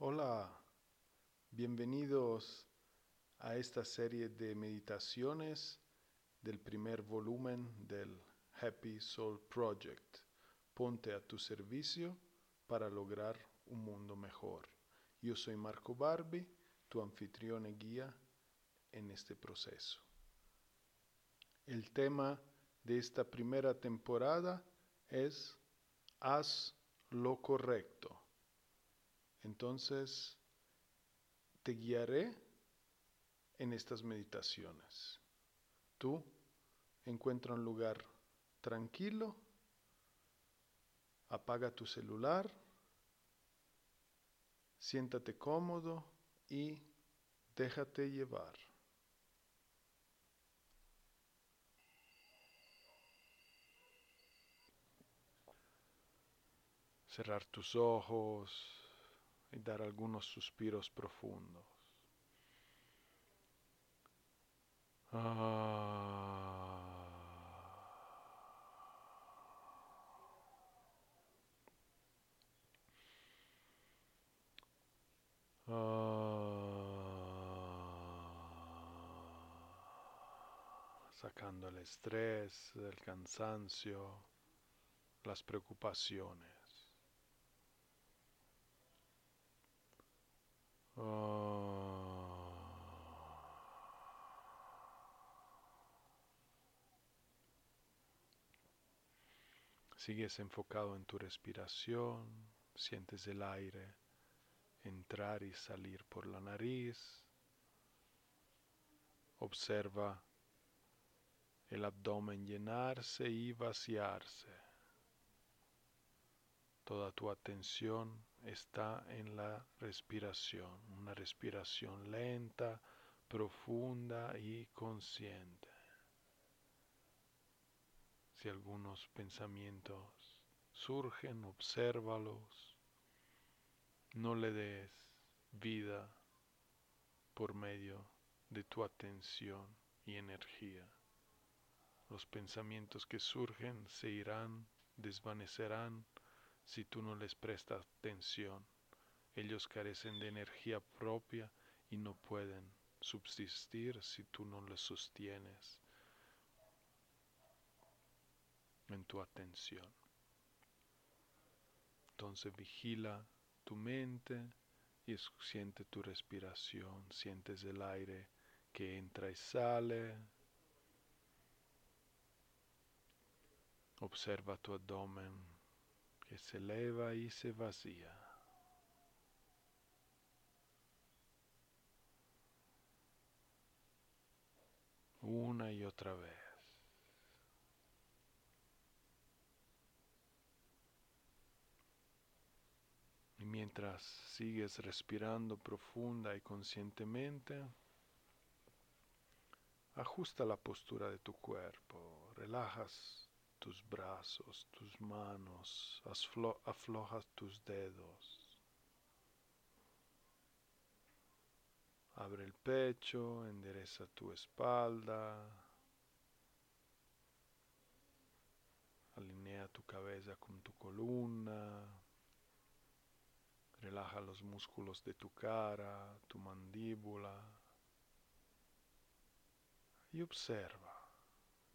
Hola, bienvenidos a esta serie de meditaciones del primer volumen del Happy Soul Project. Ponte a tu servicio para lograr un mundo mejor. Yo soy Marco Barbi, tu anfitrión y guía en este proceso. El tema de esta primera temporada es Haz lo correcto. Entonces, te guiaré en estas meditaciones. Tú encuentra un lugar tranquilo, apaga tu celular, siéntate cómodo y déjate llevar. Cerrar tus ojos y dar algunos suspiros profundos. Ah. Ah. Sacando el estrés, el cansancio, las preocupaciones. Sigues enfocado en tu respiración, sientes el aire entrar y salir por la nariz. Observa el abdomen llenarse y vaciarse. Toda tu atención está en la respiración, una respiración lenta, profunda y consciente. Si algunos pensamientos surgen, obsérvalos. No le des vida por medio de tu atención y energía. Los pensamientos que surgen se irán, desvanecerán si tú no les prestas atención. Ellos carecen de energía propia y no pueden subsistir si tú no les sostienes en tu atención. Entonces vigila tu mente y siente tu respiración, sientes el aire que entra y sale. Observa tu abdomen que se eleva y se vacía. Una y otra vez. Y mientras sigues respirando profunda y conscientemente, ajusta la postura de tu cuerpo, relajas tus brazos, tus manos, aflojas tus dedos. Abre el pecho, endereza tu espalda, alinea tu cabeza con tu columna, relaja los músculos de tu cara, tu mandíbula y observa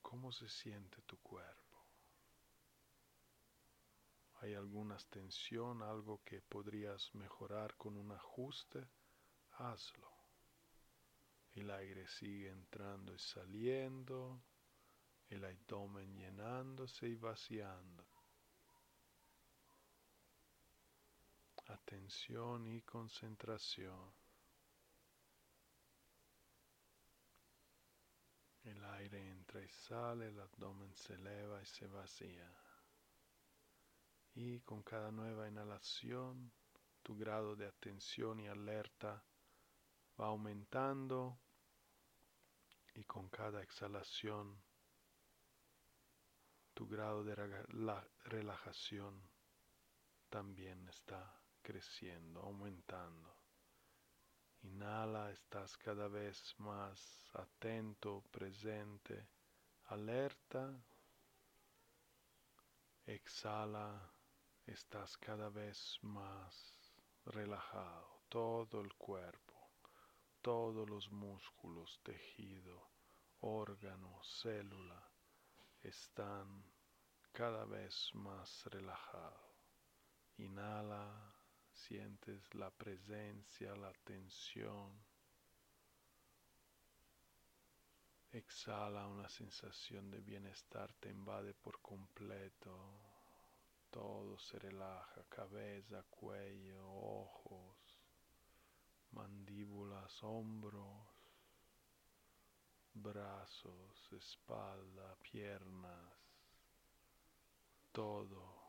cómo se siente tu cuerpo. ¿Hay alguna tensión, algo que podrías mejorar con un ajuste? Hazlo. El aire sigue entrando y saliendo, el abdomen llenándose y vaciando. Atención y concentración. El aire entra y sale, el abdomen se eleva y se vacía. Y con cada nueva inhalación tu grado de atención y alerta va aumentando y con cada exhalación tu grado de relajación también está creciendo, aumentando. Inhala, estás cada vez más atento, presente, alerta. Exhala, estás cada vez más relajado, todo el cuerpo, todos los músculos, tejido, órgano, célula están cada vez más relajados. Inhala, sientes la presencia, la tensión. Exhala una sensación de bienestar, te invade por completo. Todo se relaja, cabeza, cuello, ojos, mandíbulas, hombros, brazos, espalda, piernas, todo.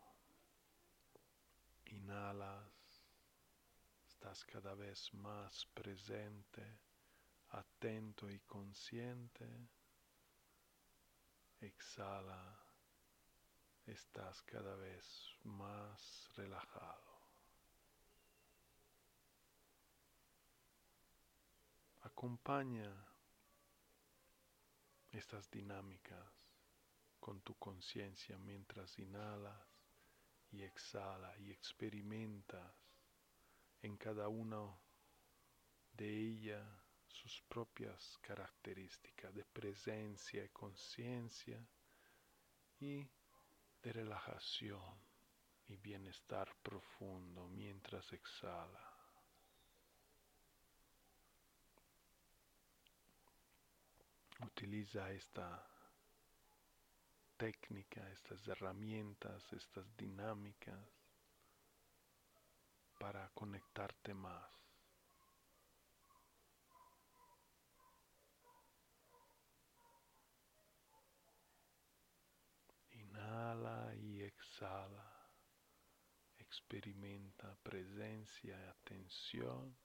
Inhalas estás cada vez más presente, atento y consciente. Exhala, estás cada vez más relajado. Acompaña estas dinámicas con tu conciencia mientras inhalas y exhala y experimentas en cada una de ellas sus propias características de presencia y conciencia y de relajación y bienestar profundo mientras exhala. Utiliza esta técnica, estas herramientas, estas dinámicas para conectarte más. Inhala Experimenta presencia, atención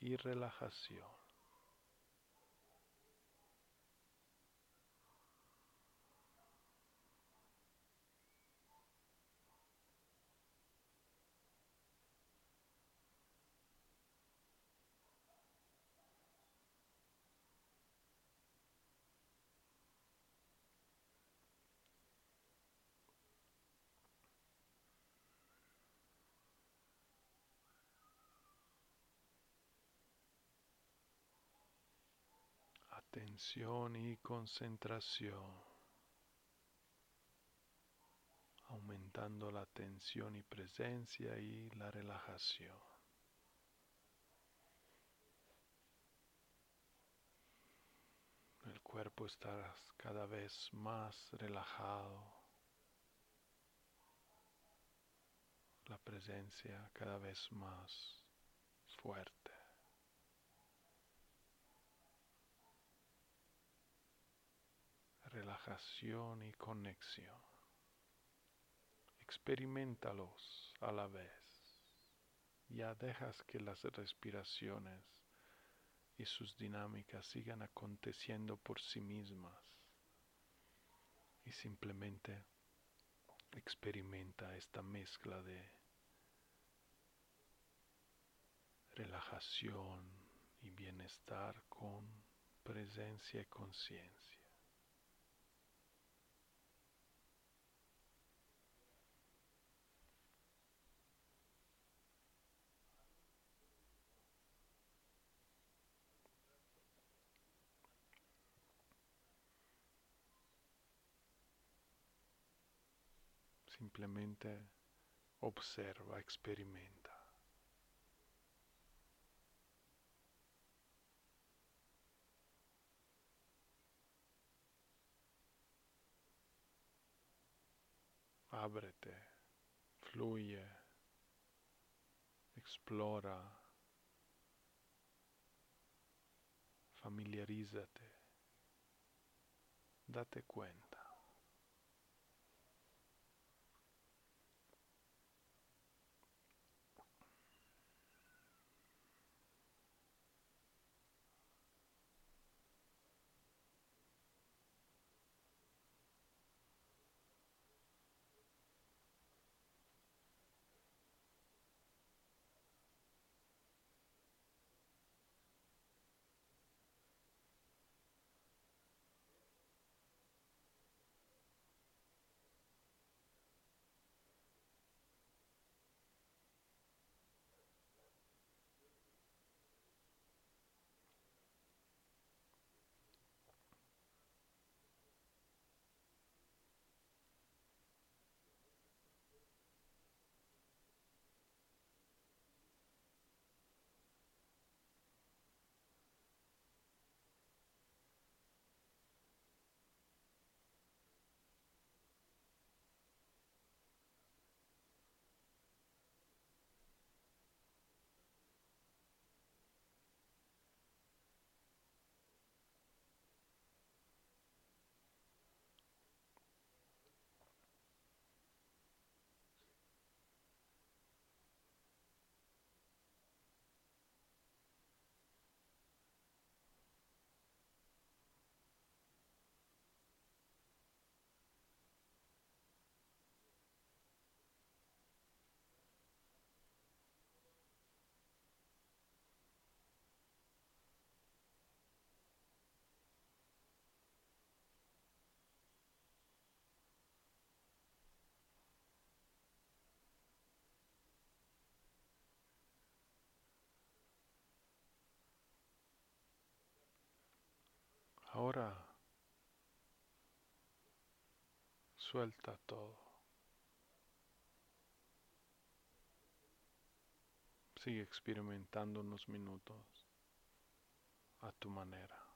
y relajación. Atención y concentración, aumentando la atención y presencia y la relajación. El cuerpo está cada vez más relajado, la presencia cada vez más fuerte. Relajación y conexión. Experimentalos a la vez. Ya dejas que las respiraciones y sus dinámicas sigan aconteciendo por sí mismas y simplemente experimenta esta mezcla de relajación y bienestar con presencia y conciencia. simplemente osserva, sperimenta. Abrete, fluye, explora, familiarizzate, date cuenta. Ahora suelta todo. Sigue experimentando unos minutos a tu manera.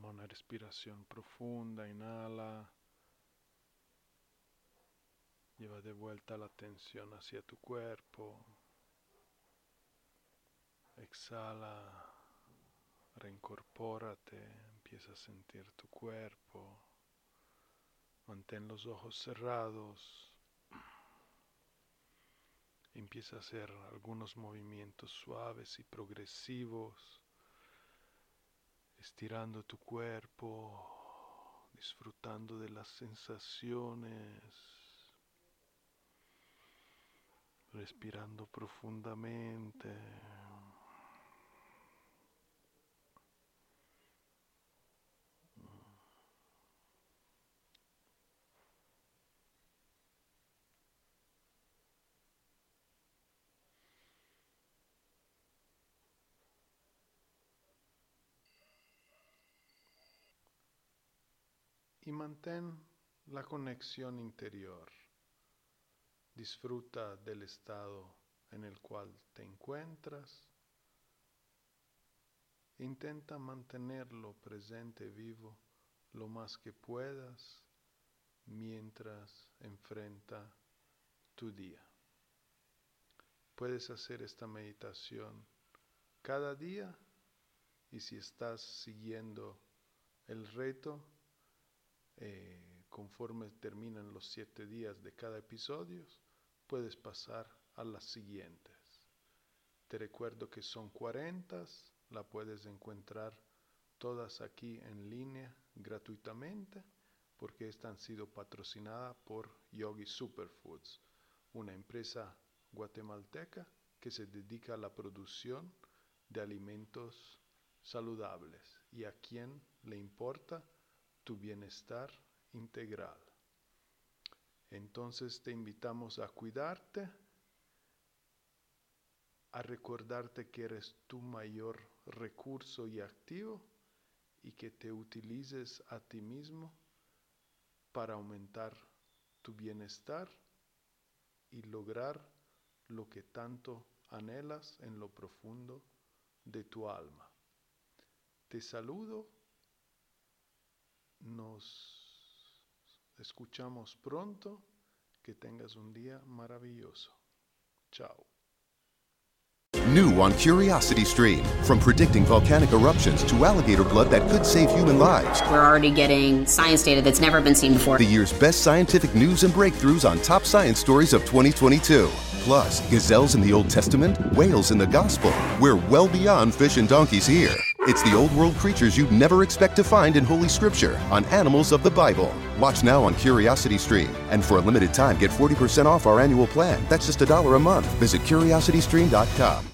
Toma una respiración profunda, inhala. Lleva de vuelta la atención hacia tu cuerpo. Exhala, reincorpórate, empieza a sentir tu cuerpo. Mantén los ojos cerrados. Empieza a hacer algunos movimientos suaves y progresivos estirando tu cuerpo, disfrutando de las sensaciones, respirando profundamente. Y mantén la conexión interior. Disfruta del estado en el cual te encuentras. Intenta mantenerlo presente vivo lo más que puedas mientras enfrenta tu día. Puedes hacer esta meditación cada día y si estás siguiendo el reto, eh, conforme terminan los siete días de cada episodio, puedes pasar a las siguientes. Te recuerdo que son 40, la puedes encontrar todas aquí en línea gratuitamente porque estas han sido patrocinadas por Yogi Superfoods, una empresa guatemalteca que se dedica a la producción de alimentos saludables y a quien le importa tu bienestar integral. Entonces te invitamos a cuidarte, a recordarte que eres tu mayor recurso y activo y que te utilices a ti mismo para aumentar tu bienestar y lograr lo que tanto anhelas en lo profundo de tu alma. Te saludo nos escuchamos pronto. Que tengas un día maravilloso. Chao. New on Curiosity Stream. From predicting volcanic eruptions to alligator blood that could save human lives. We're already getting science data that's never been seen before. The year's best scientific news and breakthroughs on top science stories of 2022. Plus, gazelles in the Old Testament, whales in the Gospel. We're well beyond fish and donkeys here. It's the old world creatures you'd never expect to find in Holy Scripture on Animals of the Bible. Watch now on Curiosity Stream. And for a limited time, get 40% off our annual plan. That's just a dollar a month. Visit curiositystream.com.